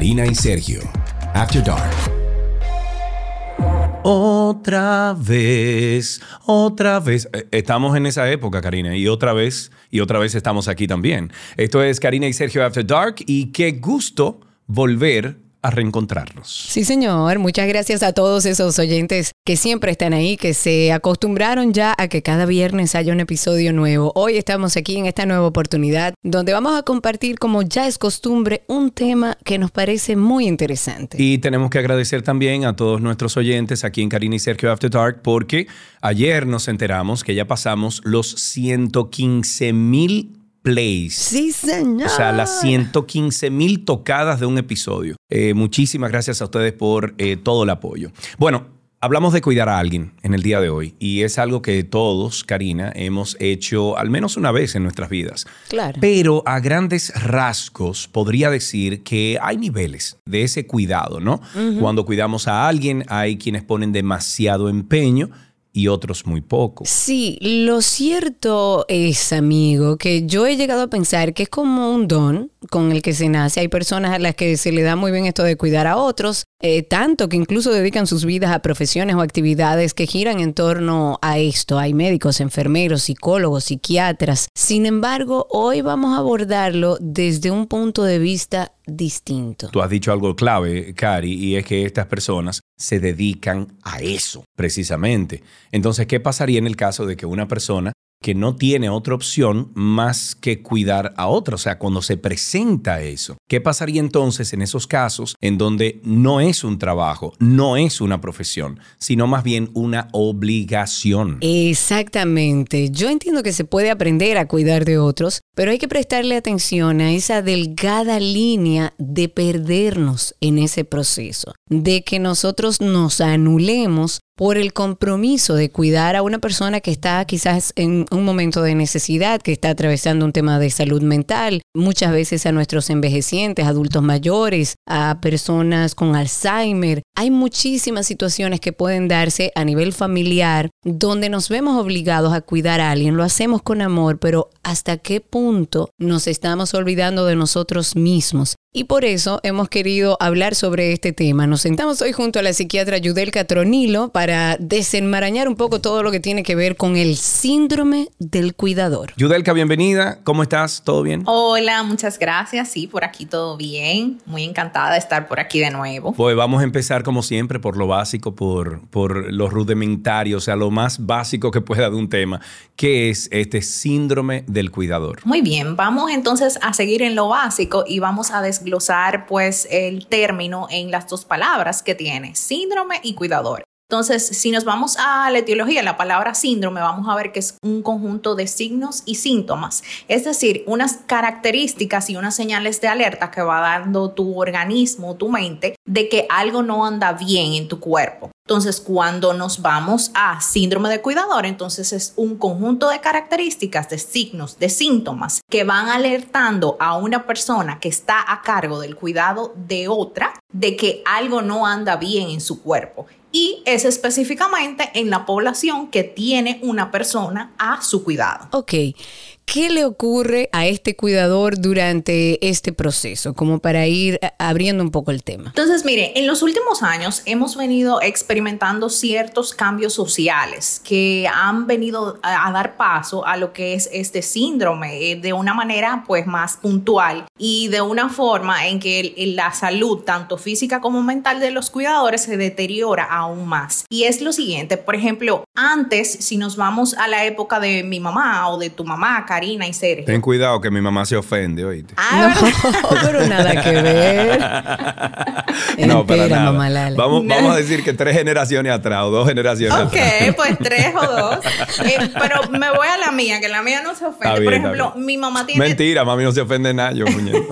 Karina y Sergio, After Dark. Otra vez, otra vez. Eh, Estamos en esa época, Karina, y otra vez, y otra vez estamos aquí también. Esto es Karina y Sergio After Dark, y qué gusto volver a reencontrarnos. Sí, señor. Muchas gracias a todos esos oyentes que siempre están ahí, que se acostumbraron ya a que cada viernes haya un episodio nuevo. Hoy estamos aquí en esta nueva oportunidad donde vamos a compartir, como ya es costumbre, un tema que nos parece muy interesante. Y tenemos que agradecer también a todos nuestros oyentes aquí en Karina y Sergio After Dark, porque ayer nos enteramos que ya pasamos los 115 mil plays. Sí, señor. O sea, las 115 mil tocadas de un episodio. Eh, muchísimas gracias a ustedes por eh, todo el apoyo. Bueno, hablamos de cuidar a alguien en el día de hoy y es algo que todos, Karina, hemos hecho al menos una vez en nuestras vidas. Claro. Pero a grandes rasgos podría decir que hay niveles de ese cuidado, ¿no? Cuando cuidamos a alguien hay quienes ponen demasiado empeño y otros muy poco. Sí, lo cierto es, amigo, que yo he llegado a pensar que es como un don con el que se nace. Hay personas a las que se le da muy bien esto de cuidar a otros, eh, tanto que incluso dedican sus vidas a profesiones o actividades que giran en torno a esto. Hay médicos, enfermeros, psicólogos, psiquiatras. Sin embargo, hoy vamos a abordarlo desde un punto de vista distinto. Tú has dicho algo clave, Cari, y es que estas personas se dedican a eso, precisamente. Entonces, ¿qué pasaría en el caso de que una persona que no tiene otra opción más que cuidar a otra, o sea, cuando se presenta eso. ¿Qué pasaría entonces en esos casos en donde no es un trabajo, no es una profesión, sino más bien una obligación? Exactamente. Yo entiendo que se puede aprender a cuidar de otros, pero hay que prestarle atención a esa delgada línea de perdernos en ese proceso, de que nosotros nos anulemos por el compromiso de cuidar a una persona que está quizás en un momento de necesidad, que está atravesando un tema de salud mental, muchas veces a nuestros envejecientes, adultos mayores, a personas con Alzheimer. Hay muchísimas situaciones que pueden darse a nivel familiar donde nos vemos obligados a cuidar a alguien, lo hacemos con amor, pero ¿hasta qué punto nos estamos olvidando de nosotros mismos? Y por eso hemos querido hablar sobre este tema. Nos sentamos hoy junto a la psiquiatra Yudelka Tronilo para desenmarañar un poco todo lo que tiene que ver con el síndrome del cuidador. Yudelka, bienvenida. ¿Cómo estás? ¿Todo bien? Hola, muchas gracias. Sí, por aquí todo bien. Muy encantada de estar por aquí de nuevo. Pues vamos a empezar como siempre por lo básico, por, por lo rudimentario, o sea, lo más básico que pueda de un tema, que es este síndrome del cuidador. Muy bien, vamos entonces a seguir en lo básico y vamos a desglosar pues el término en las dos palabras que tiene, síndrome y cuidador. Entonces, si nos vamos a la etiología, la palabra síndrome, vamos a ver que es un conjunto de signos y síntomas, es decir, unas características y unas señales de alerta que va dando tu organismo, tu mente, de que algo no anda bien en tu cuerpo. Entonces, cuando nos vamos a síndrome de cuidador, entonces es un conjunto de características, de signos, de síntomas que van alertando a una persona que está a cargo del cuidado de otra de que algo no anda bien en su cuerpo. Y es específicamente en la población que tiene una persona a su cuidado. Ok. ¿Qué le ocurre a este cuidador durante este proceso? Como para ir abriendo un poco el tema. Entonces, mire, en los últimos años hemos venido experimentando ciertos cambios sociales que han venido a, a dar paso a lo que es este síndrome eh, de una manera pues más puntual y de una forma en que el- la salud, tanto física como mental de los cuidadores, se deteriora aún más. Y es lo siguiente, por ejemplo, antes, si nos vamos a la época de mi mamá o de tu mamá, Karina y Sergio. Ten cuidado que mi mamá se ofende, oíste. Ah, No, pero nada que ver. No, para nada. mamá Lala. Vamos, vamos a decir que tres generaciones atrás o dos generaciones Ok, atrás. pues tres o dos. Eh, pero me voy a la mía, que la mía no se ofende. Bien, Por ejemplo, mi mamá tiene Mentira, mami no se ofende nada, yo, muñeco.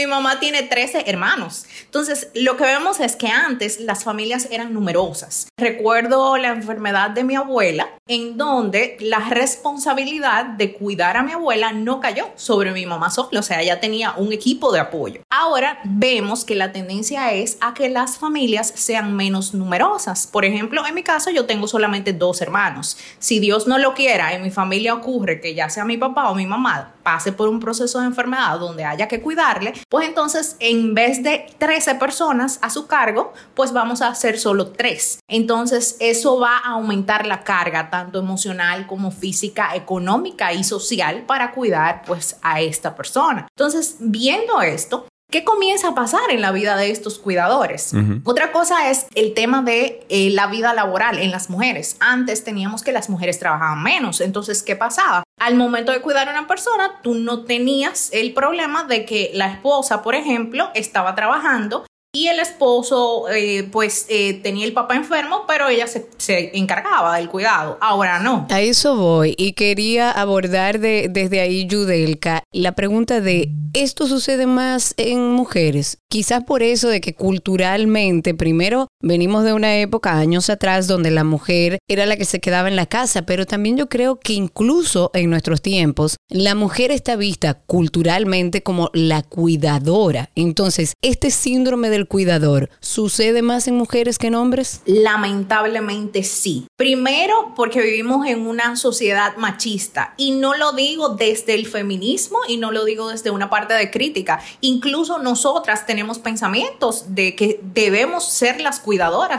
Mi mamá tiene 13 hermanos. Entonces, lo que vemos es que antes las familias eran numerosas. Recuerdo la enfermedad de mi abuela, en donde la responsabilidad de cuidar a mi abuela no cayó sobre mi mamá sola, o sea, ella tenía un equipo de apoyo. Ahora vemos que la tendencia es a que las familias sean menos numerosas. Por ejemplo, en mi caso yo tengo solamente dos hermanos. Si Dios no lo quiera, en mi familia ocurre que ya sea mi papá o mi mamá pase por un proceso de enfermedad donde haya que cuidarle, pues entonces en vez de 13 personas a su cargo, pues vamos a hacer solo 3. Entonces eso va a aumentar la carga tanto emocional como física, económica y social para cuidar pues a esta persona. Entonces, viendo esto, ¿Qué comienza a pasar en la vida de estos cuidadores? Otra cosa es el tema de eh, la vida laboral en las mujeres. Antes teníamos que las mujeres trabajaban menos. Entonces, ¿qué pasaba? Al momento de cuidar a una persona, tú no tenías el problema de que la esposa, por ejemplo, estaba trabajando y el esposo, eh, pues, eh, tenía el papá enfermo, pero ella se, se, encargaba del cuidado. Ahora no. A eso voy. Y quería abordar de, desde ahí, Yudelka, la pregunta de, ¿esto sucede más en mujeres? Quizás por eso de que culturalmente, primero, venimos de una época, años atrás, donde la mujer era la que se quedaba en la casa, pero también yo creo que incluso en nuestros tiempos, la mujer está vista culturalmente como la cuidadora. Entonces, este síndrome de cuidador sucede más en mujeres que en hombres? Lamentablemente sí. Primero porque vivimos en una sociedad machista y no lo digo desde el feminismo y no lo digo desde una parte de crítica. Incluso nosotras tenemos pensamientos de que debemos ser las cuidadoras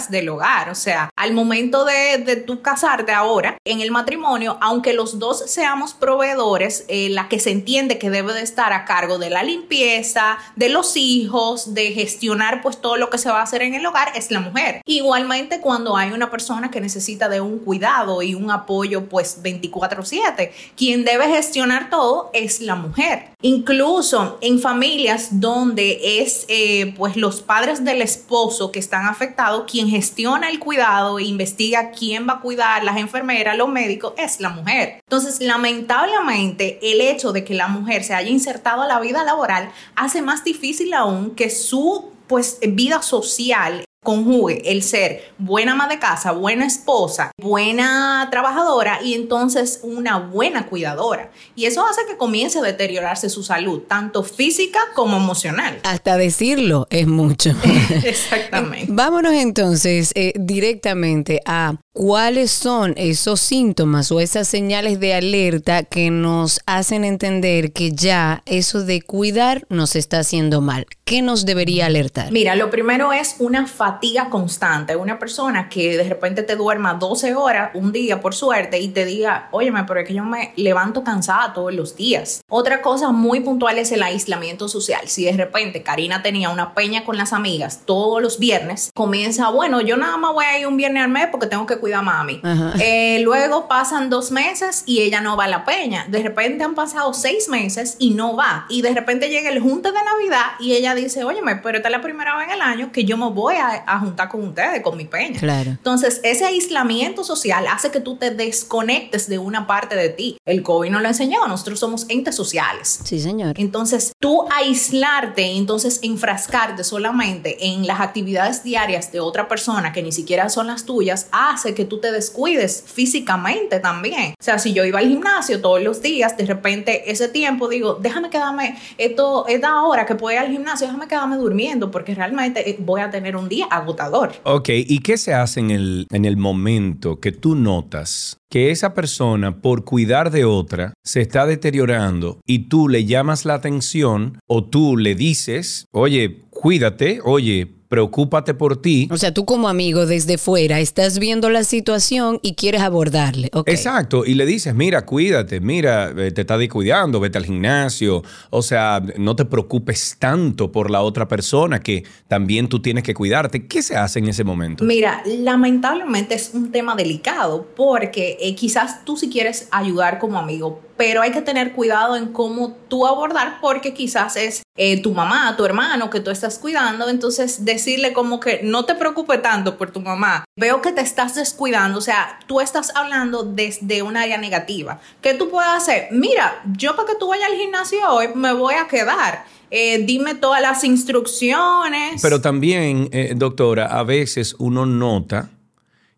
del hogar. O sea, al momento de, de tu casarte ahora, en el matrimonio, aunque los dos seamos proveedores, eh, la que se entiende que debe de estar a cargo de la limpieza, de los hijos, de gestionar pues todo lo que se va a hacer en el hogar es la mujer. Igualmente cuando hay una persona que necesita de un cuidado y un apoyo pues 24/7, quien debe gestionar todo es la mujer. Incluso en familias donde es eh, pues los padres del esposo que están afectados, quien gestiona el cuidado e investiga quién va a cuidar, las enfermeras, los médicos, es la mujer. Entonces, lamentablemente, el hecho de que la mujer se haya insertado a la vida laboral hace más difícil aún que su pues vida social conjugue el ser buena ama de casa, buena esposa, buena trabajadora y entonces una buena cuidadora. Y eso hace que comience a deteriorarse su salud, tanto física como emocional. Hasta decirlo es mucho. Exactamente. Vámonos entonces eh, directamente a cuáles son esos síntomas o esas señales de alerta que nos hacen entender que ya eso de cuidar nos está haciendo mal. ¿Qué nos debería alertar? Mira, lo primero es una fatiga constante. Una persona que de repente te duerma 12 horas un día por suerte y te diga, óyeme, pero es que yo me levanto cansada todos los días. Otra cosa muy puntual es el aislamiento social. Si de repente Karina tenía una peña con las amigas todos los viernes, comienza, bueno, yo nada más voy a ir un viernes al mes porque tengo que cuidar a mami. Eh, luego pasan dos meses y ella no va a la peña. De repente han pasado seis meses y no va. Y de repente llega el junte de Navidad y ella dice, óyeme, pero esta es la primera vez en el año que yo me voy a, a juntar con ustedes, con mi peña. Claro. Entonces, ese aislamiento social hace que tú te desconectes de una parte de ti. El COVID nos lo enseñó, nosotros somos entes sociales. Sí, señor. Entonces, tú aislarte, entonces enfrascarte solamente en las actividades diarias de otra persona que ni siquiera son las tuyas, hace que tú te descuides físicamente también. O sea, si yo iba al gimnasio todos los días, de repente ese tiempo digo, déjame quedarme, esto, esta hora que puedo ir al gimnasio, déjame quedarme durmiendo porque realmente eh, voy a tener un día agotador. Ok, ¿y qué se hace en el, en el momento que tú notas que esa persona, por cuidar de otra, se está deteriorando y tú le llamas la atención o tú le dices, oye, cuídate, oye, preocúpate por ti. O sea, tú como amigo desde fuera estás viendo la situación y quieres abordarle. Okay. Exacto, y le dices, mira, cuídate, mira, eh, te está descuidando, vete al gimnasio, o sea, no te preocupes tanto por la otra persona que también tú tienes que cuidarte. ¿Qué se hace en ese momento? Mira, lamentablemente es un tema delicado porque eh, quizás tú si quieres ayudar como amigo, pero hay que tener cuidado en cómo tú abordar porque quizás es eh, tu mamá, tu hermano que tú estás cuidando, entonces decirle como que no te preocupe tanto por tu mamá, veo que te estás descuidando, o sea, tú estás hablando desde un área negativa. ¿Qué tú puedes hacer? Mira, yo para que tú vayas al gimnasio hoy me voy a quedar. Eh, dime todas las instrucciones. Pero también, eh, doctora, a veces uno nota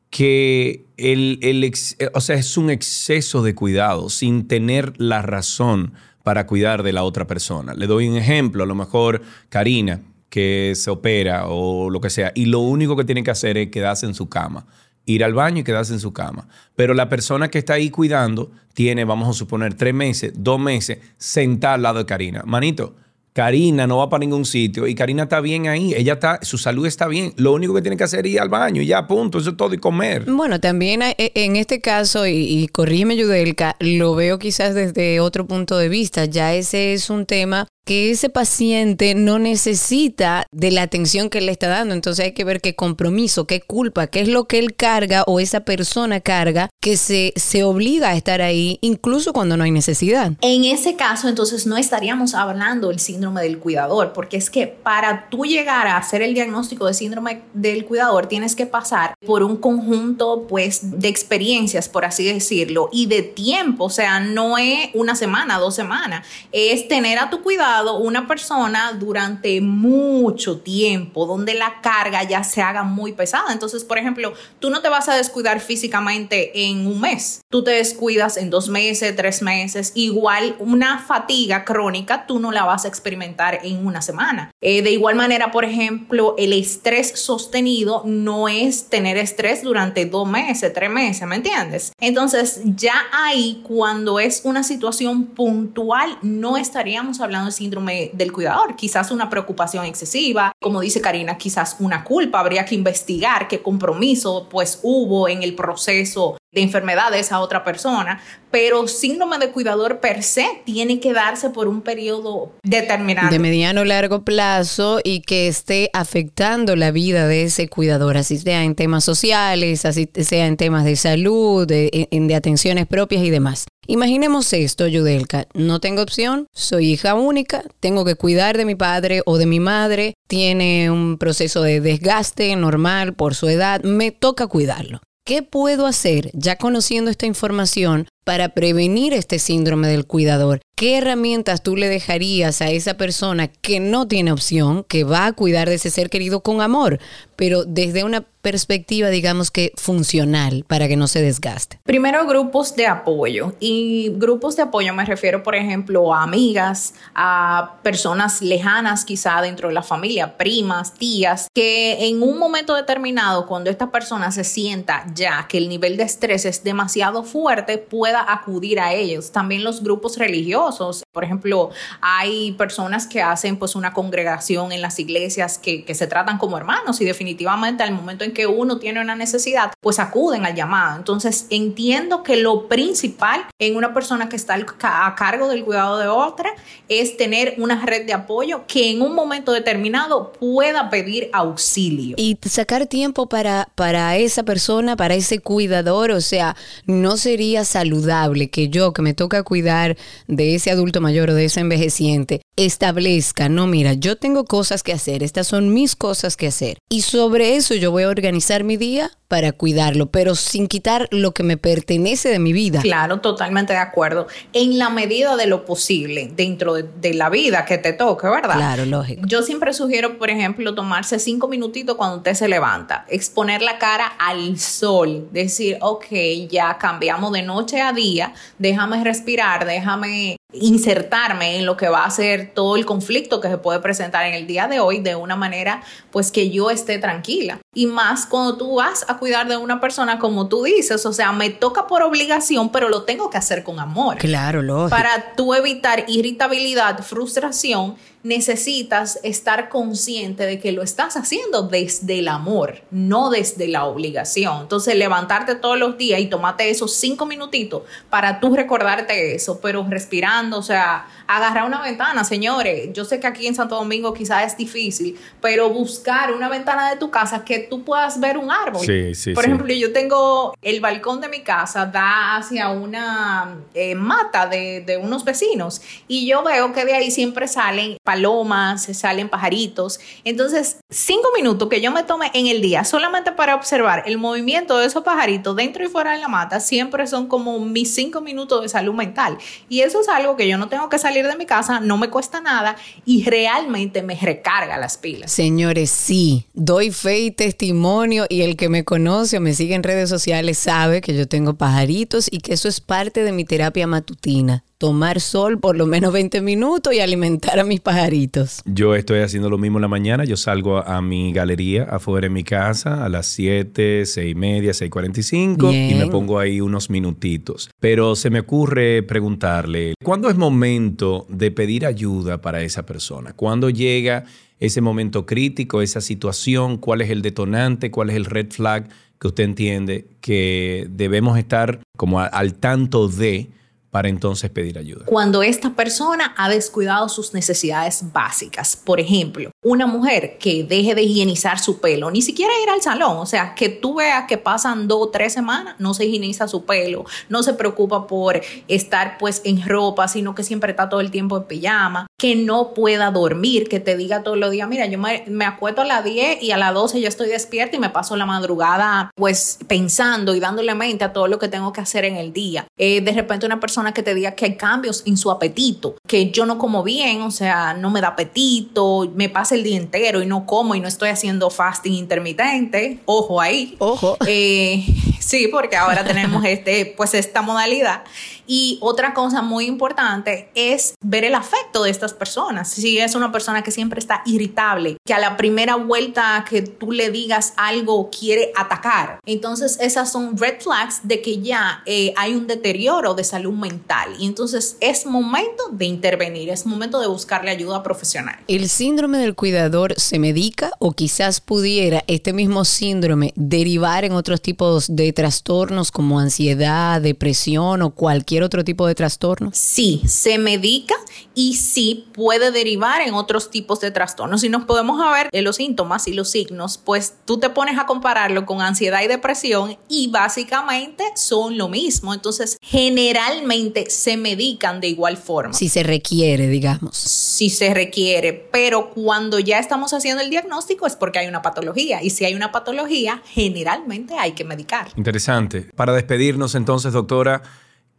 que el, el ex, o sea, es un exceso de cuidado sin tener la razón para cuidar de la otra persona. Le doy un ejemplo, a lo mejor Karina, que se opera o lo que sea, y lo único que tiene que hacer es quedarse en su cama, ir al baño y quedarse en su cama. Pero la persona que está ahí cuidando tiene, vamos a suponer, tres meses, dos meses, sentada al lado de Karina. Manito, Karina no va para ningún sitio y Karina está bien ahí, ella está, su salud está bien, lo único que tiene que hacer es ir al baño y ya, punto, eso es todo y comer. Bueno, también e, en este caso, y, y corrígeme Yudelka, lo veo quizás desde otro punto de vista, ya ese es un tema que ese paciente no necesita de la atención que le está dando. Entonces hay que ver qué compromiso, qué culpa, qué es lo que él carga o esa persona carga que se, se obliga a estar ahí incluso cuando no hay necesidad. En ese caso, entonces no estaríamos hablando del síndrome del cuidador, porque es que para tú llegar a hacer el diagnóstico de síndrome del cuidador tienes que pasar por un conjunto pues de experiencias, por así decirlo, y de tiempo, o sea, no es una semana, dos semanas, es tener a tu cuidado una persona durante mucho tiempo, donde la carga ya se haga muy pesada. Entonces, por ejemplo, tú no te vas a descuidar físicamente en un mes, tú te descuidas en dos meses, tres meses. Igual una fatiga crónica, tú no la vas a experimentar en una semana. Eh, de igual manera, por ejemplo, el estrés sostenido no es tener estrés durante dos meses, tres meses, ¿me entiendes? Entonces, ya ahí, cuando es una situación puntual, no estaríamos hablando de síndrome del cuidador, quizás una preocupación excesiva, como dice Karina, quizás una culpa, habría que investigar qué compromiso pues hubo en el proceso de enfermedad de esa otra persona, pero síndrome de cuidador per se tiene que darse por un periodo determinado. De mediano largo plazo y que esté afectando la vida de ese cuidador, así sea en temas sociales, así sea en temas de salud, de, de atenciones propias y demás. Imaginemos esto, Yudelka, no tengo opción, soy hija única, tengo que cuidar de mi padre o de mi madre, tiene un proceso de desgaste normal por su edad, me toca cuidarlo. ¿Qué puedo hacer ya conociendo esta información para prevenir este síndrome del cuidador? ¿Qué herramientas tú le dejarías a esa persona que no tiene opción, que va a cuidar de ese ser querido con amor, pero desde una perspectiva, digamos que funcional, para que no se desgaste? Primero, grupos de apoyo. Y grupos de apoyo me refiero, por ejemplo, a amigas, a personas lejanas quizá dentro de la familia, primas, tías, que en un momento determinado, cuando esta persona se sienta ya que el nivel de estrés es demasiado fuerte, acudir a ellos. También los grupos religiosos. Por ejemplo, hay personas que hacen pues una congregación en las iglesias que, que se tratan como hermanos y definitivamente al momento en que uno tiene una necesidad, pues acuden al llamado. Entonces, entiendo que lo principal en una persona que está a cargo del cuidado de otra es tener una red de apoyo que en un momento determinado pueda pedir auxilio. Y sacar tiempo para, para esa persona, para ese cuidador, o sea, no sería saludable que yo, que me toca cuidar de ese adulto mayor o de ese envejeciente, establezca, no, mira, yo tengo cosas que hacer, estas son mis cosas que hacer. Y sobre eso yo voy a organizar mi día para cuidarlo, pero sin quitar lo que me pertenece de mi vida. Claro, totalmente de acuerdo. En la medida de lo posible, dentro de, la vida que te toque, ¿verdad? Claro, lógico. Yo siempre sugiero, por ejemplo, tomarse cinco minutitos cuando usted se levanta, exponer la cara al sol, decir, ok, ya cambiamos de noche a día, déjame respirar, déjame insertarme en lo que va a ser todo el conflicto que se puede presentar en el día de hoy de una manera pues que yo esté tranquila. Y más cuando tú vas a cuidar de una persona como tú dices, o sea, me toca por obligación, pero lo tengo que hacer con amor. Claro, lógico. Para tú evitar irritabilidad, frustración necesitas estar consciente de que lo estás haciendo desde el amor, no desde la obligación. Entonces, levantarte todos los días y tomarte esos cinco minutitos para tú recordarte eso, pero respirando, o sea, agarrar una ventana, señores. Yo sé que aquí en Santo Domingo quizás es difícil, pero buscar una ventana de tu casa que tú puedas ver un árbol. Sí, sí, Por ejemplo, yo tengo el balcón de mi casa, da hacia una eh, mata de, de unos vecinos y yo veo que de ahí siempre salen palomas, salen pajaritos. Entonces, cinco minutos que yo me tome en el día solamente para observar el movimiento de esos pajaritos dentro y fuera de la mata, siempre son como mis cinco minutos de salud mental. Y eso es algo que yo no tengo que salir de mi casa, no me cuesta nada y realmente me recarga las pilas. Señores, sí, doy fe y testimonio y el que me conoce o me sigue en redes sociales sabe que yo tengo pajaritos y que eso es parte de mi terapia matutina tomar sol por lo menos 20 minutos y alimentar a mis pajaritos. Yo estoy haciendo lo mismo en la mañana. Yo salgo a, a mi galería afuera en mi casa a las 7, 6 y media, 6.45 y me Bien. pongo ahí unos minutitos. Pero se me ocurre preguntarle, ¿cuándo es momento de pedir ayuda para esa persona? ¿Cuándo llega ese momento crítico, esa situación? ¿Cuál es el detonante? ¿Cuál es el red flag que usted entiende que debemos estar como a- al tanto de para entonces pedir ayuda? Cuando esta persona ha descuidado sus necesidades básicas. Por ejemplo, una mujer que deje de higienizar su pelo, ni siquiera ir al salón, o sea, que tú veas que pasan dos o tres semanas, no se higieniza su pelo, no se preocupa por estar pues en ropa, sino que siempre está todo el tiempo en pijama, que no pueda dormir, que te diga todos los días, mira, yo me, me acuesto a las 10 y a las 12 ya estoy despierta y me paso la madrugada pues pensando y dándole mente a todo lo que tengo que hacer en el día. Eh, de repente una persona que te diga que hay cambios en su apetito, que yo no como bien, o sea, no me da apetito, me pasa el día entero y no como y no estoy haciendo fasting intermitente, ojo ahí. Ojo. Eh, sí, porque ahora tenemos este, pues esta modalidad. Y otra cosa muy importante es ver el afecto de estas personas. Si es una persona que siempre está irritable, que a la primera vuelta que tú le digas algo quiere atacar, entonces esas son red flags de que ya eh, hay un deterioro de salud mental. Y entonces es momento de intervenir, es momento de buscarle ayuda profesional. ¿El síndrome del cuidador se medica o quizás pudiera este mismo síndrome derivar en otros tipos de trastornos como ansiedad, depresión o cualquier otro tipo de trastorno? Sí, se medica y sí puede derivar en otros tipos de trastornos. Si nos podemos ver en los síntomas y los signos, pues tú te pones a compararlo con ansiedad y depresión y básicamente son lo mismo. Entonces, generalmente se medican de igual forma. Si se requiere, digamos. Si se requiere, pero cuando ya estamos haciendo el diagnóstico es porque hay una patología y si hay una patología, generalmente hay que medicar. Interesante. Para despedirnos entonces, doctora,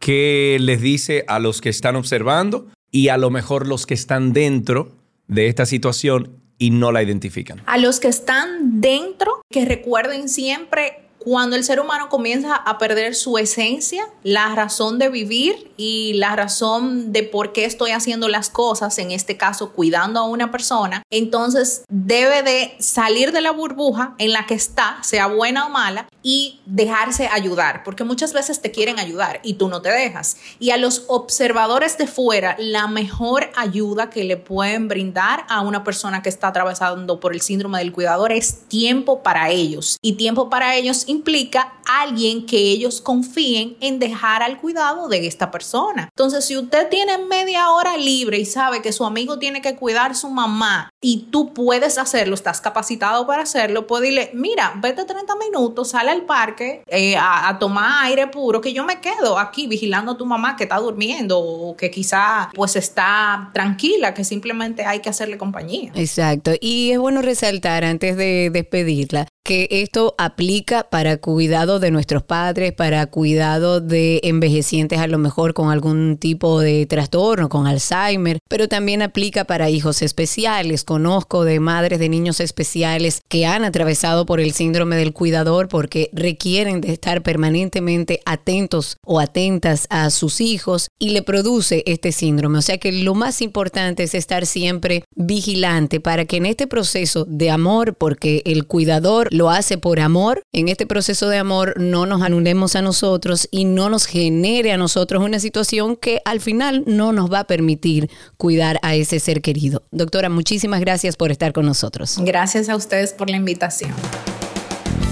¿qué les dice a los que están observando y a lo mejor los que están dentro de esta situación y no la identifican? A los que están dentro, que recuerden siempre cuando el ser humano comienza a perder su esencia, la razón de vivir y la razón de por qué estoy haciendo las cosas, en este caso cuidando a una persona, entonces debe de salir de la burbuja en la que está, sea buena o mala, y dejarse ayudar, porque muchas veces te quieren ayudar y tú no te dejas. Y a los observadores de fuera, la mejor ayuda que le pueden brindar a una persona que está atravesando por el síndrome del cuidador es tiempo para ellos. Y tiempo para ellos implica alguien que ellos confíen en dejar al cuidado de esta persona. Entonces, si usted tiene media hora libre y sabe que su amigo tiene que cuidar su mamá y tú puedes hacerlo, estás capacitado para hacerlo, puede decirle, mira, vete 30 minutos, sale al parque eh, a, a tomar aire puro, que yo me quedo aquí vigilando a tu mamá que está durmiendo o que quizá pues está tranquila, que simplemente hay que hacerle compañía. Exacto. Y es bueno resaltar antes de despedirla que esto aplica para cuidado de nuestros padres, para cuidado de envejecientes a lo mejor con algún tipo de trastorno, con Alzheimer, pero también aplica para hijos especiales. Conozco de madres de niños especiales que han atravesado por el síndrome del cuidador porque requieren de estar permanentemente atentos o atentas a sus hijos y le produce este síndrome. O sea que lo más importante es estar siempre vigilante para que en este proceso de amor, porque el cuidador lo hace por amor, en este proceso de amor no nos anulemos a nosotros y no nos genere a nosotros una situación que al final no nos va a permitir cuidar a ese ser querido. Doctora, muchísimas gracias por estar con nosotros. Gracias a ustedes por la invitación.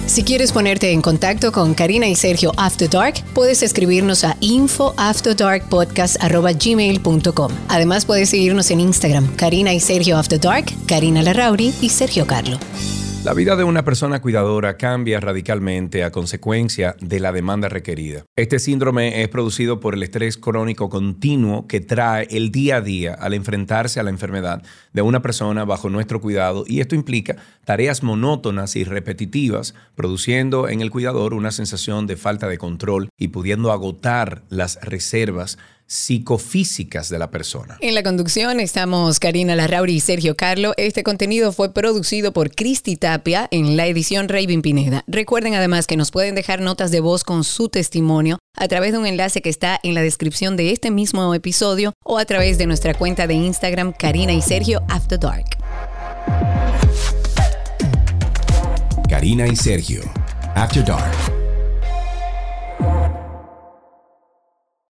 Si quieres ponerte en contacto con Karina y Sergio After Dark, puedes escribirnos a infoafterdarkpodcast.gmail.com. Además, puedes seguirnos en Instagram, Karina y Sergio After Dark, Karina Larrauri y Sergio Carlo. La vida de una persona cuidadora cambia radicalmente a consecuencia de la demanda requerida. Este síndrome es producido por el estrés crónico continuo que trae el día a día al enfrentarse a la enfermedad de una persona bajo nuestro cuidado y esto implica tareas monótonas y repetitivas, produciendo en el cuidador una sensación de falta de control y pudiendo agotar las reservas psicofísicas de la persona. En la conducción estamos Karina Larrauri y Sergio Carlo. Este contenido fue producido por Cristi Tapia en la edición Raven Pineda. Recuerden además que nos pueden dejar notas de voz con su testimonio a través de un enlace que está en la descripción de este mismo episodio o a través de nuestra cuenta de Instagram Karina y Sergio After Dark. Karina y Sergio, After Dark.